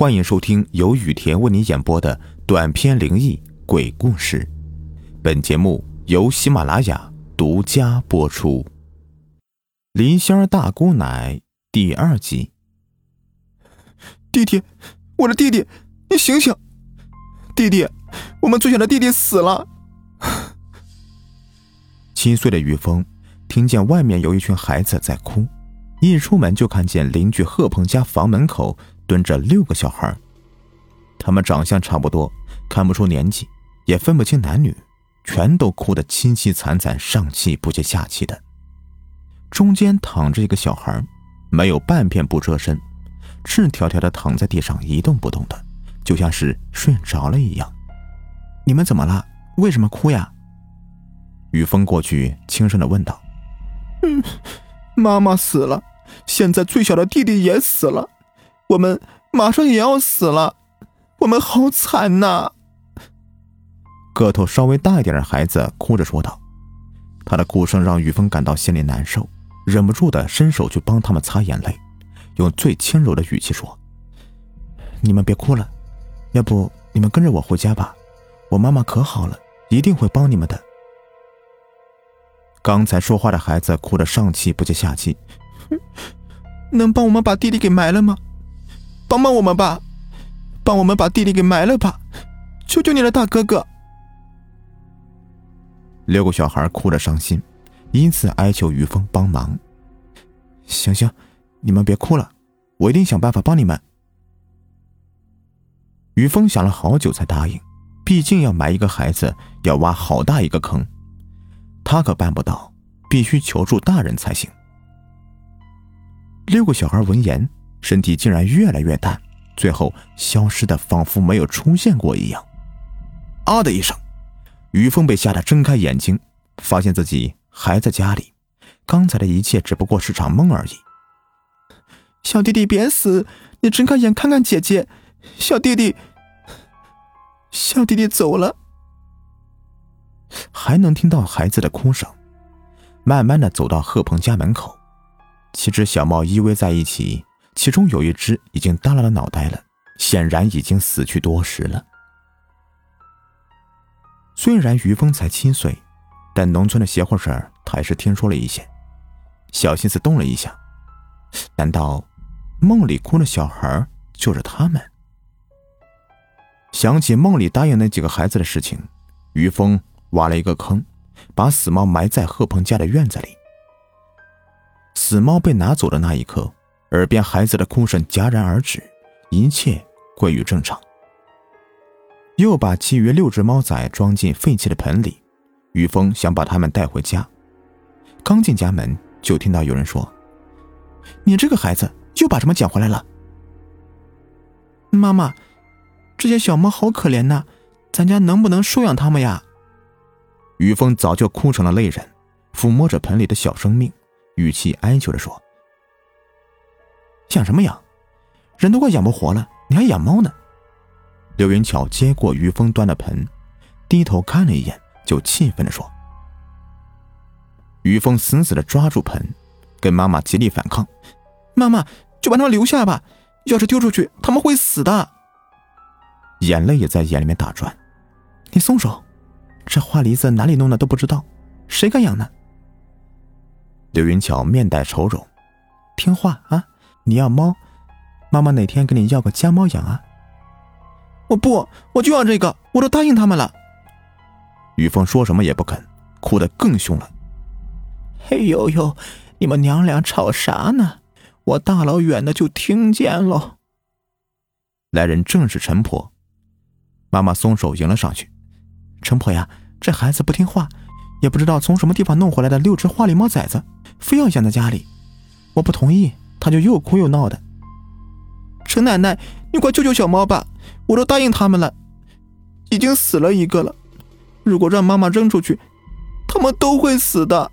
欢迎收听由雨田为你演播的短篇灵异鬼故事。本节目由喜马拉雅独家播出。林仙儿大姑奶第二集。弟弟，我的弟弟，你醒醒！弟弟，我们最小的弟弟死了。七岁的于峰听见外面有一群孩子在哭，一出门就看见邻居贺鹏家房门口。蹲着六个小孩，他们长相差不多，看不出年纪，也分不清男女，全都哭得凄凄惨惨，上气不接下气的。中间躺着一个小孩，没有半片不遮身，赤条条的躺在地上一动不动的，就像是睡着了一样。你们怎么了？为什么哭呀？雨峰过去轻声的问道：“嗯，妈妈死了，现在最小的弟弟也死了。”我们马上也要死了，我们好惨呐！个头稍微大一点的孩子哭着说道，他的哭声让雨峰感到心里难受，忍不住的伸手去帮他们擦眼泪，用最轻柔的语气说：“你们别哭了，要不你们跟着我回家吧，我妈妈可好了，一定会帮你们的。”刚才说话的孩子哭得上气不接下气，能帮我们把弟弟给埋了吗？帮帮我们吧，帮我们把弟弟给埋了吧！求求你了，大哥哥！六个小孩哭着伤心，因此哀求于峰帮忙。行行，你们别哭了，我一定想办法帮你们。于峰想了好久才答应，毕竟要埋一个孩子，要挖好大一个坑，他可办不到，必须求助大人才行。六个小孩闻言。身体竟然越来越淡，最后消失的仿佛没有出现过一样。啊的一声，于峰被吓得睁开眼睛，发现自己还在家里，刚才的一切只不过是场梦而已。小弟弟别死，你睁开眼看看姐姐。小弟弟，小弟弟走了。还能听到孩子的哭声，慢慢的走到贺鹏家门口，七只小猫依偎在一起。其中有一只已经耷拉了脑袋了，显然已经死去多时了。虽然于峰才七岁，但农村的邪乎事儿他还是听说了一些，小心思动了一下。难道梦里哭的小孩就是他们？想起梦里答应那几个孩子的事情，于峰挖了一个坑，把死猫埋在贺鹏家的院子里。死猫被拿走的那一刻。耳边孩子的哭声戛然而止，一切归于正常。又把其余六只猫仔装进废弃的盆里，于峰想把它们带回家。刚进家门，就听到有人说：“你这个孩子又把什么捡回来了？”妈妈，这些小猫好可怜呐，咱家能不能收养它们呀？于峰早就哭成了泪人，抚摸着盆里的小生命，语气哀求着说。养什么养？人都快养不活了，你还养猫呢？刘云巧接过于峰端的盆，低头看了一眼，就气愤的说：“于峰死死的抓住盆，跟妈妈极力反抗。妈妈，就把他们留下吧，要是丢出去，他们会死的。”眼泪也在眼里面打转。你松手，这花梨子哪里弄的都不知道，谁敢养呢？刘云巧面带愁容，听话啊。你要猫，妈妈哪天给你要个家猫养啊？我不，我就要这个，我都答应他们了。于峰说什么也不肯，哭得更凶了。嘿呦呦，你们娘俩吵啥呢？我大老远的就听见了。来人正是陈婆，妈妈松手迎了上去。陈婆呀，这孩子不听话，也不知道从什么地方弄回来的六只花狸猫崽子，非要养在家里，我不同意。他就又哭又闹的。陈奶奶，你快救救小猫吧！我都答应他们了，已经死了一个了。如果让妈妈扔出去，他们都会死的。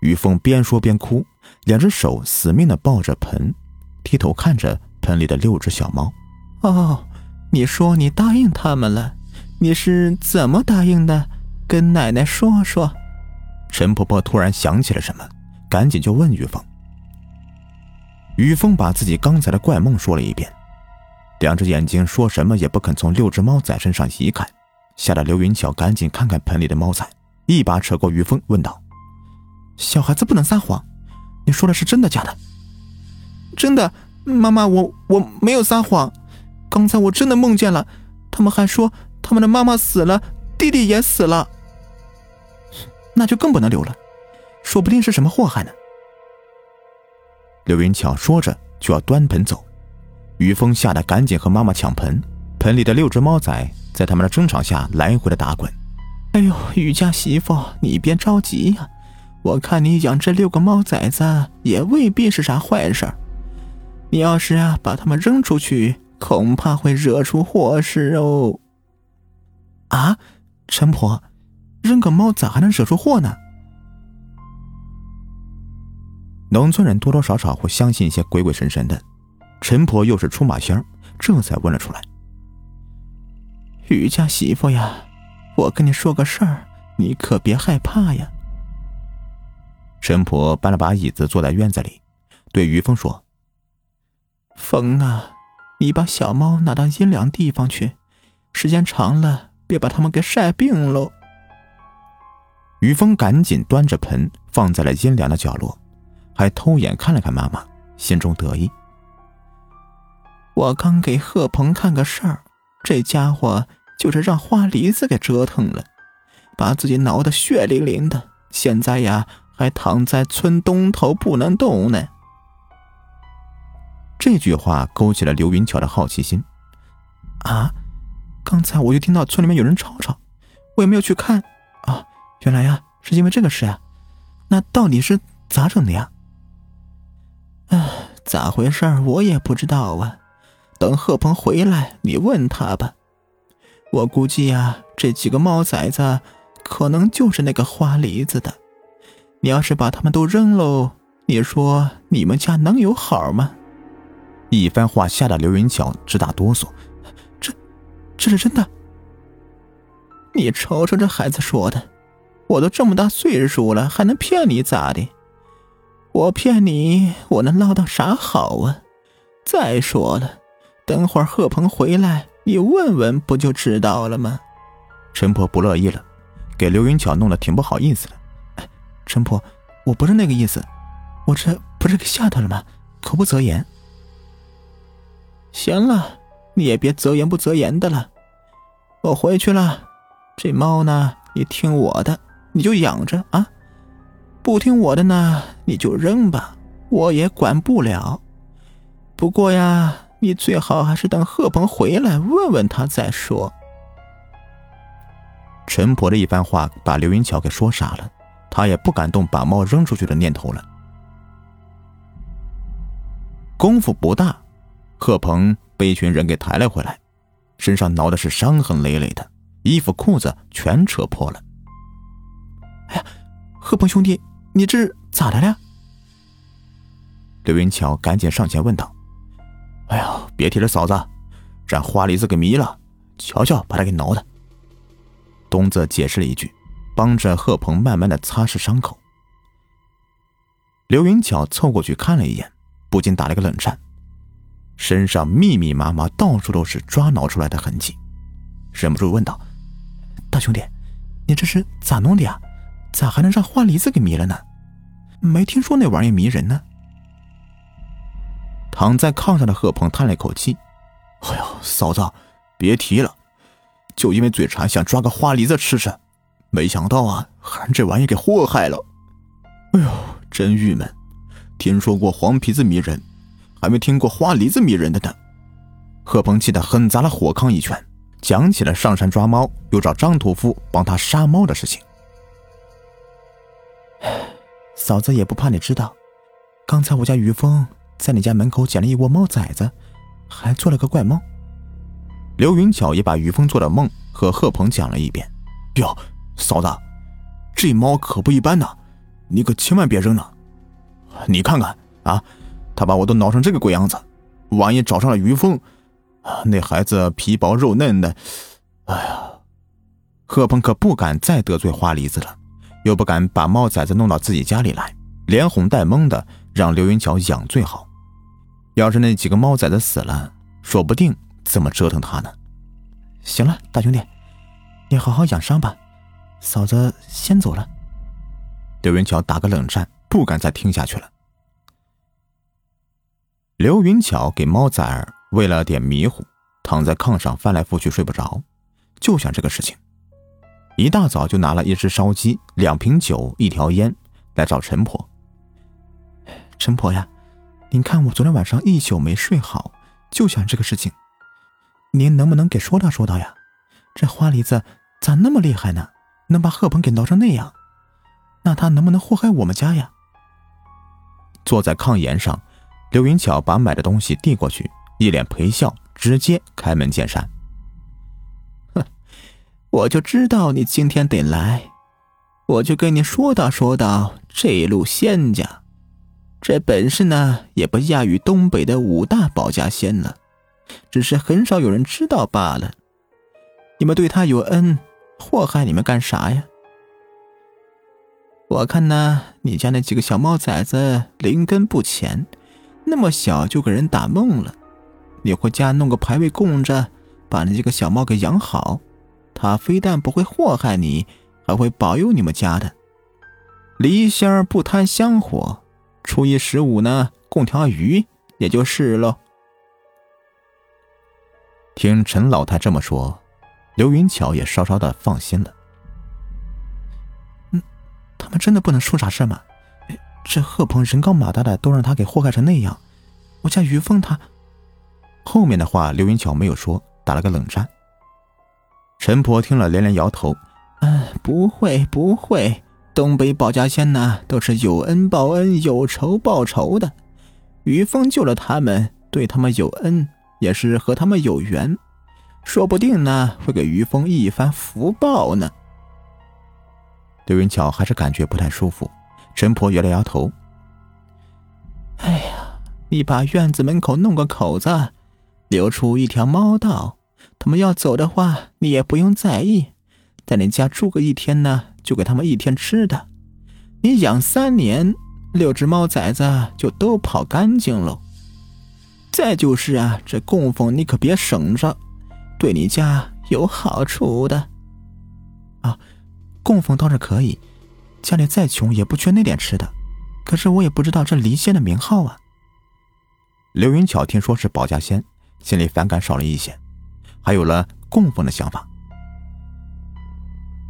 于峰边说边哭，两只手死命的抱着盆，低头看着盆里的六只小猫。哦，你说你答应他们了，你是怎么答应的？跟奶奶说说。陈婆婆突然想起了什么，赶紧就问于峰。于峰把自己刚才的怪梦说了一遍，两只眼睛说什么也不肯从六只猫仔身上移开，吓得刘云巧赶紧看看盆里的猫仔，一把扯过于峰，问道：“小孩子不能撒谎，你说的是真的假的？”“真的，妈妈，我我没有撒谎。刚才我真的梦见了，他们还说他们的妈妈死了，弟弟也死了。那就更不能留了，说不定是什么祸害呢。”刘云巧说着就要端盆走。于峰吓得赶紧和妈妈抢盆，盆里的六只猫仔在他们的争吵下来回的打滚。哎呦，于家媳妇，你别着急呀，我看你养这六个猫崽子也未必是啥坏事你要是啊把它们扔出去，恐怕会惹出祸事哦。啊，陈婆，扔个猫咋还能惹出祸呢？农村人多多少少会相信一些鬼鬼神神的。陈婆又是出马仙，这才问了出来：“于家媳妇呀，我跟你说个事儿，你可别害怕呀。”陈婆搬了把椅子坐在院子里，对于峰说：“峰啊，你把小猫拿到阴凉地方去，时间长了别把它们给晒病喽。”于峰赶紧端着盆放在了阴凉的角落，还偷眼看了看妈妈，心中得意。我刚给贺鹏看个事儿，这家伙就是让花梨子给折腾了，把自己挠得血淋淋的，现在呀还躺在村东头不能动呢。这句话勾起了刘云巧的好奇心。啊，刚才我就听到村里面有人吵吵，我也没有去看。啊，原来呀是因为这个事呀，那到底是咋整的呀？唉，咋回事我也不知道啊。等贺鹏回来，你问他吧。我估计呀，这几个猫崽子可能就是那个花梨子的。你要是把他们都扔喽，你说你们家能有好吗？一番话吓得刘云巧直打哆嗦。这，这是真的？你瞅瞅这孩子说的，我都这么大岁数了，还能骗你咋的？我骗你，我能捞到啥好啊？再说了。等会儿贺鹏回来，你问问不就知道了吗？陈婆不乐意了，给刘云巧弄得挺不好意思的。哎，陈婆，我不是那个意思，我这不是给吓到了吗？口不择言。行了，你也别择言不择言的了。我回去了，这猫呢，你听我的，你就养着啊。不听我的呢，你就扔吧，我也管不了。不过呀。你最好还是等贺鹏回来问问他再说。陈婆的一番话把刘云巧给说傻了，她也不敢动把猫扔出去的念头了。功夫不大，贺鹏被一群人给抬了回来，身上挠的是伤痕累累的，衣服裤子全扯破了。哎呀，贺鹏兄弟，你这咋的了？刘云巧赶紧上前问道。哎呀，别提了，嫂子，让花梨子给迷了，瞧瞧把他给挠的。东子解释了一句，帮着贺鹏慢慢的擦拭伤口。刘云巧凑过去看了一眼，不禁打了个冷颤，身上密密麻麻，到处都是抓挠出来的痕迹，忍不住问道：“大兄弟，你这是咋弄的呀？咋还能让花梨子给迷了呢？没听说那玩意迷人呢。”躺在炕上的贺鹏叹了一口气：“哎呦，嫂子，别提了，就因为嘴馋，想抓个花梨子吃吃，没想到啊，还让这玩意给祸害了。哎呦，真郁闷！听说过黄皮子迷人，还没听过花梨子迷人的呢。”贺鹏气得狠砸了火炕一拳，讲起了上山抓猫，又找张屠夫帮他杀猫的事情。嫂子也不怕你知道，刚才我家于峰。在你家门口捡了一窝猫崽子，还做了个怪梦。刘云巧也把于峰做的梦和贺鹏讲了一遍。哟，嫂子，这猫可不一般呐，你可千万别扔了。你看看啊，他把我都挠成这个鬼样子，万一找上了于峰，那孩子皮薄肉嫩的，哎呀！贺鹏可不敢再得罪花梨子了，又不敢把猫崽子弄到自己家里来，连哄带蒙的让刘云巧养最好。要是那几个猫崽子死了，说不定怎么折腾他呢？行了，大兄弟，你好好养伤吧，嫂子先走了。刘云桥打个冷战，不敢再听下去了。刘云桥给猫崽儿喂了点迷糊，躺在炕上翻来覆去睡不着，就想这个事情。一大早就拿了一只烧鸡、两瓶酒、一条烟来找陈婆。陈婆呀，您看我昨天晚上一宿没睡好，就想这个事情，您能不能给说道说道呀？这花梨子咋那么厉害呢？能把贺鹏给挠成那样？那他能不能祸害我们家呀？坐在炕沿上，刘云巧把买的东西递过去，一脸陪笑，直接开门见山。我就知道你今天得来，我就跟你说道说道，这一路仙家，这本事呢也不亚于东北的五大保家仙了，只是很少有人知道罢了。你们对他有恩，祸害你们干啥呀？我看呢，你家那几个小猫崽子灵根不浅，那么小就给人打懵了。你回家弄个牌位供着，把那几个小猫给养好，他非但不会祸害你，还会保佑你们家的。离仙不贪香火，初一十五呢，供条鱼也就是喽。听陈老太这么说，刘云巧也稍稍的放心了。嗯他们真的不能出啥事吗？这贺鹏人高马大的，都让他给祸害成那样。我家于峰他……后面的话刘云巧没有说，打了个冷战。陈婆听了连连摇头：“嗯，不会不会，东北保家仙呐，都是有恩报恩，有仇报仇的。于峰救了他们，对他们有恩，也是和他们有缘，说不定呢，会给于峰一番福报呢。”刘云巧还是感觉不太舒服，陈婆摇了摇头。哎呀，你把院子门口弄个口子，留出一条猫道，他们要走的话，你也不用在意，在你家住个一天呢，就给他们一天吃的。你养三年，六只猫崽子就都跑干净了。再就是啊，这供奉你可别省着，对你家有好处的。啊。供奉倒是可以，家里再穷也不缺那点吃的。可是我也不知道这离仙的名号啊。刘云巧听说是保家仙，心里反感少了一些，还有了供奉的想法。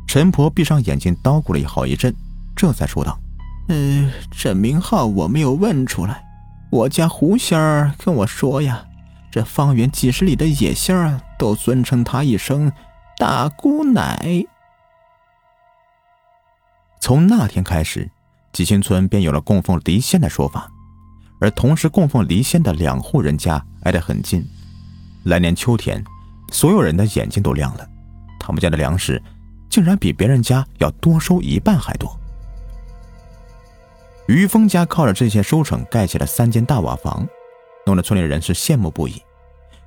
陈婆闭上眼睛叨咕了好一阵，这才说道：“呃，这名号我没有问出来，我家狐仙儿跟我说呀，这方圆几十里的野仙儿都尊称他一声大姑奶。”从那天开始，吉星村便有了供奉离仙的说法，而同时供奉离仙的两户人家挨得很近。来年秋天，所有人的眼睛都亮了，他们家的粮食竟然比别人家要多收一半还多。于峰家靠着这些收成盖起了三间大瓦房，弄得村里人是羡慕不已。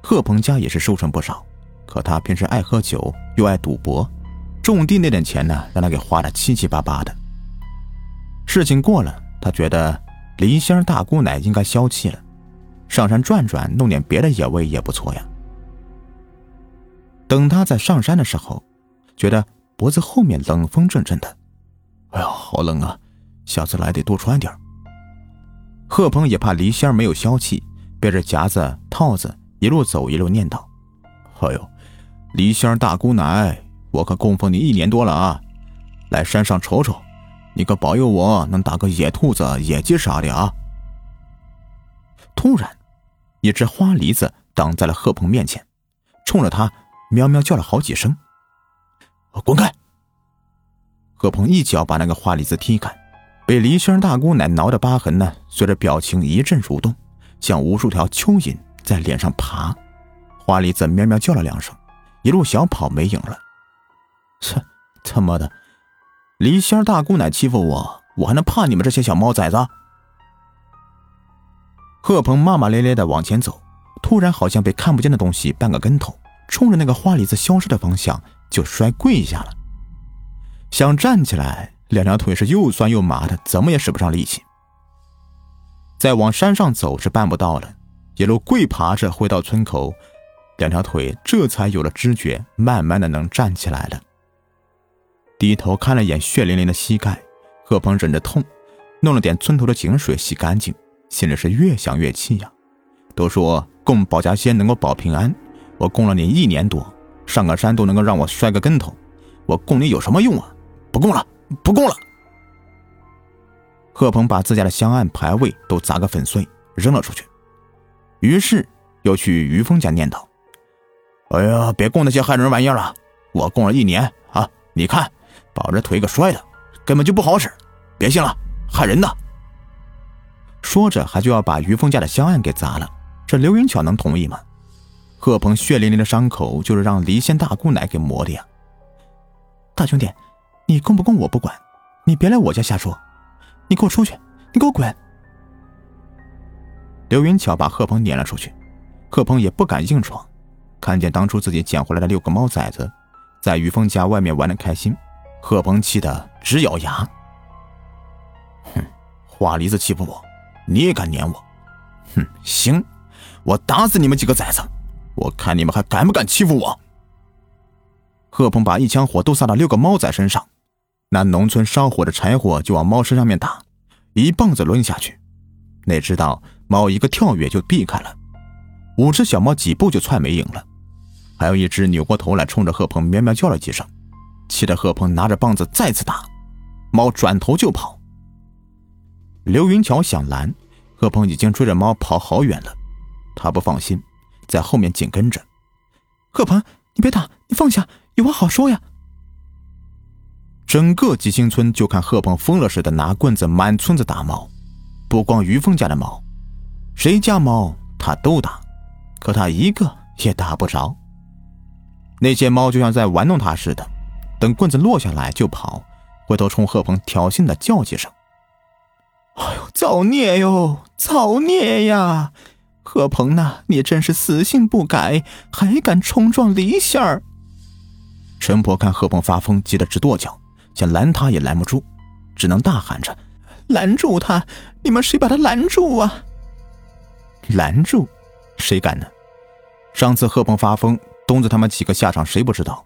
贺鹏家也是收成不少，可他平时爱喝酒又爱赌博。种地那点钱呢，让他给花的七七八八的。事情过了，他觉得梨仙大姑奶应该消气了，上山转转，弄点别的野味也不错呀。等他在上山的时候，觉得脖子后面冷风阵阵的，哎呀，好冷啊！下次来得多穿点贺鹏也怕梨仙没有消气，背着夹子套子一路走一路念叨：“哎呦，梨仙大姑奶。”我可供奉你一年多了啊，来山上瞅瞅，你可保佑我能打个野兔子、野鸡啥的啊！突然，一只花梨子挡在了贺鹏面前，冲着他喵喵叫了好几声：“滚开！”贺鹏一脚把那个花梨子踢开，被梨仙大姑奶挠的疤痕呢，随着表情一阵蠕动，像无数条蚯蚓在脸上爬。花梨子喵喵叫了两声，一路小跑没影了。切，他妈的！黎仙大姑奶欺负我，我还能怕你们这些小猫崽子？贺鹏骂骂咧咧的往前走，突然好像被看不见的东西绊个跟头，冲着那个花梨子消失的方向就摔跪下了。想站起来，两条腿是又酸又麻的，怎么也使不上力气。再往山上走是办不到了，一路跪爬着回到村口，两条腿这才有了知觉，慢慢的能站起来了。低头看了眼血淋淋的膝盖，贺鹏忍着痛，弄了点村头的井水洗干净，心里是越想越气呀。都说供保家仙能够保平安，我供了你一年多，上个山都能够让我摔个跟头，我供你有什么用啊？不供了，不供了！贺鹏把自家的香案牌位都砸个粉碎，扔了出去。于是又去于峰家念叨：“哎呀，别供那些害人玩意儿了，我供了一年啊！你看，把这腿给摔的，根本就不好使，别信了，害人的。”说着，还就要把于峰家的香案给砸了。这刘云巧能同意吗？贺鹏血淋淋的伤口就是让离仙大姑奶给磨的呀！大兄弟，你供不供我不管，你别来我家瞎说！你给我出去！你给我滚！刘云巧把贺鹏撵了出去，贺鹏也不敢硬闯。看见当初自己捡回来的六个猫崽子，在于峰家外面玩的开心，贺鹏气得直咬牙。哼，花梨子欺负我，你也敢撵我？哼，行。我打死你们几个崽子！我看你们还敢不敢欺负我！贺鹏把一腔火都撒到六个猫仔身上，拿农村烧火的柴火就往猫身上面打，一棒子抡下去。哪知道猫一个跳跃就避开了，五只小猫几步就窜没影了，还有一只扭过头来冲着贺鹏喵喵叫了几声，气得贺鹏拿着棒子再次打，猫转头就跑。刘云桥想拦，贺鹏已经追着猫跑好远了。他不放心，在后面紧跟着。贺鹏，你别打，你放下，有话好说呀。整个吉星村就看贺鹏疯了似的拿棍子满村子打猫，不光于峰家的猫，谁家猫他都打，可他一个也打不着。那些猫就像在玩弄他似的，等棍子落下来就跑，回头冲贺鹏挑衅的叫几声：“哎呦，造孽哟，造孽呀！”贺鹏呐，你真是死性不改，还敢冲撞李仙儿！陈婆看贺鹏发疯，急得直跺脚，想拦他也拦不住，只能大喊着：“拦住他！你们谁把他拦住啊？”拦住？谁敢呢？上次贺鹏发疯，东子他们几个下场谁不知道？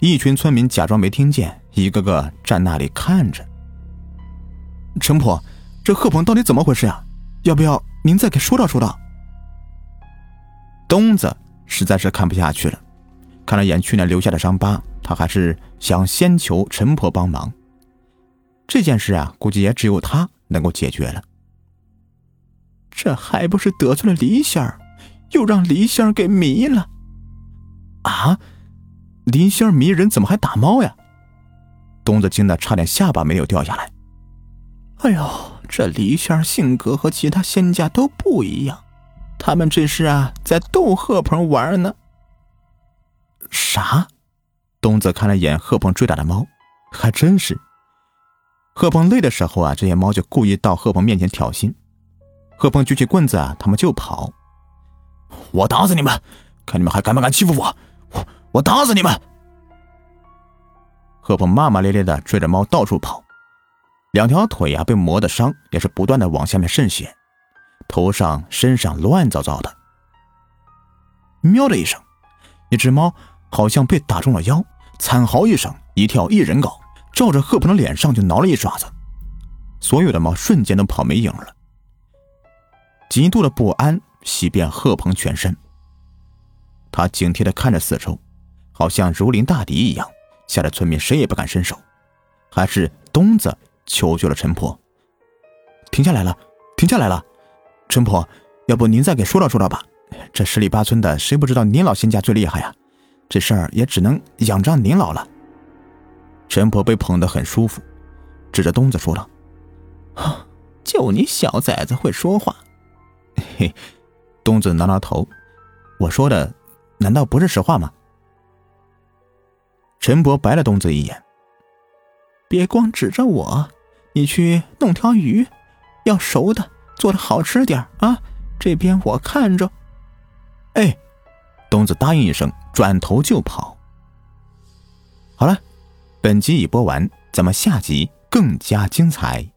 一群村民假装没听见，一个个站那里看着。陈婆，这贺鹏到底怎么回事呀？要不要您再给说道说道？东子实在是看不下去了，看了眼去年留下的伤疤，他还是想先求陈婆帮忙。这件事啊，估计也只有他能够解决了。这还不是得罪了黎仙儿，又让黎仙儿给迷了。啊，黎仙儿迷人，怎么还打猫呀？东子惊得差点下巴没有掉下来。哎呦，这黎仙儿性格和其他仙家都不一样。他们这是啊，在逗贺鹏玩呢。啥？东子看了眼贺鹏追打的猫，还真是。贺鹏累的时候啊，这些猫就故意到贺鹏面前挑衅。贺鹏举起棍子啊，他们就跑。我打死你们！看你们还敢不敢欺负我！我我打死你们！贺鹏骂骂咧咧的追着猫到处跑，两条腿啊被磨的伤，也是不断的往下面渗血。头上、身上乱糟糟的。喵的一声，一只猫好像被打中了腰，惨嚎一声，一跳一人高，照着贺鹏的脸上就挠了一爪子。所有的猫瞬间都跑没影了。极度的不安袭遍贺鹏全身，他警惕的看着四周，好像如临大敌一样，吓得村民谁也不敢伸手。还是东子求救了陈婆，停下来了，停下来了。陈婆，要不您再给说道说道吧？这十里八村的，谁不知道您老仙家最厉害呀？这事儿也只能仰仗您老了。陈婆被捧得很舒服，指着东子说道：“，就你小崽子会说话。”嘿，东子挠挠头：“我说的难道不是实话吗？”陈伯白了东子一眼：“别光指着我，你去弄条鱼，要熟的。”做的好吃点啊！这边我看着。哎，东子答应一声，转头就跑。好了，本集已播完，咱们下集更加精彩。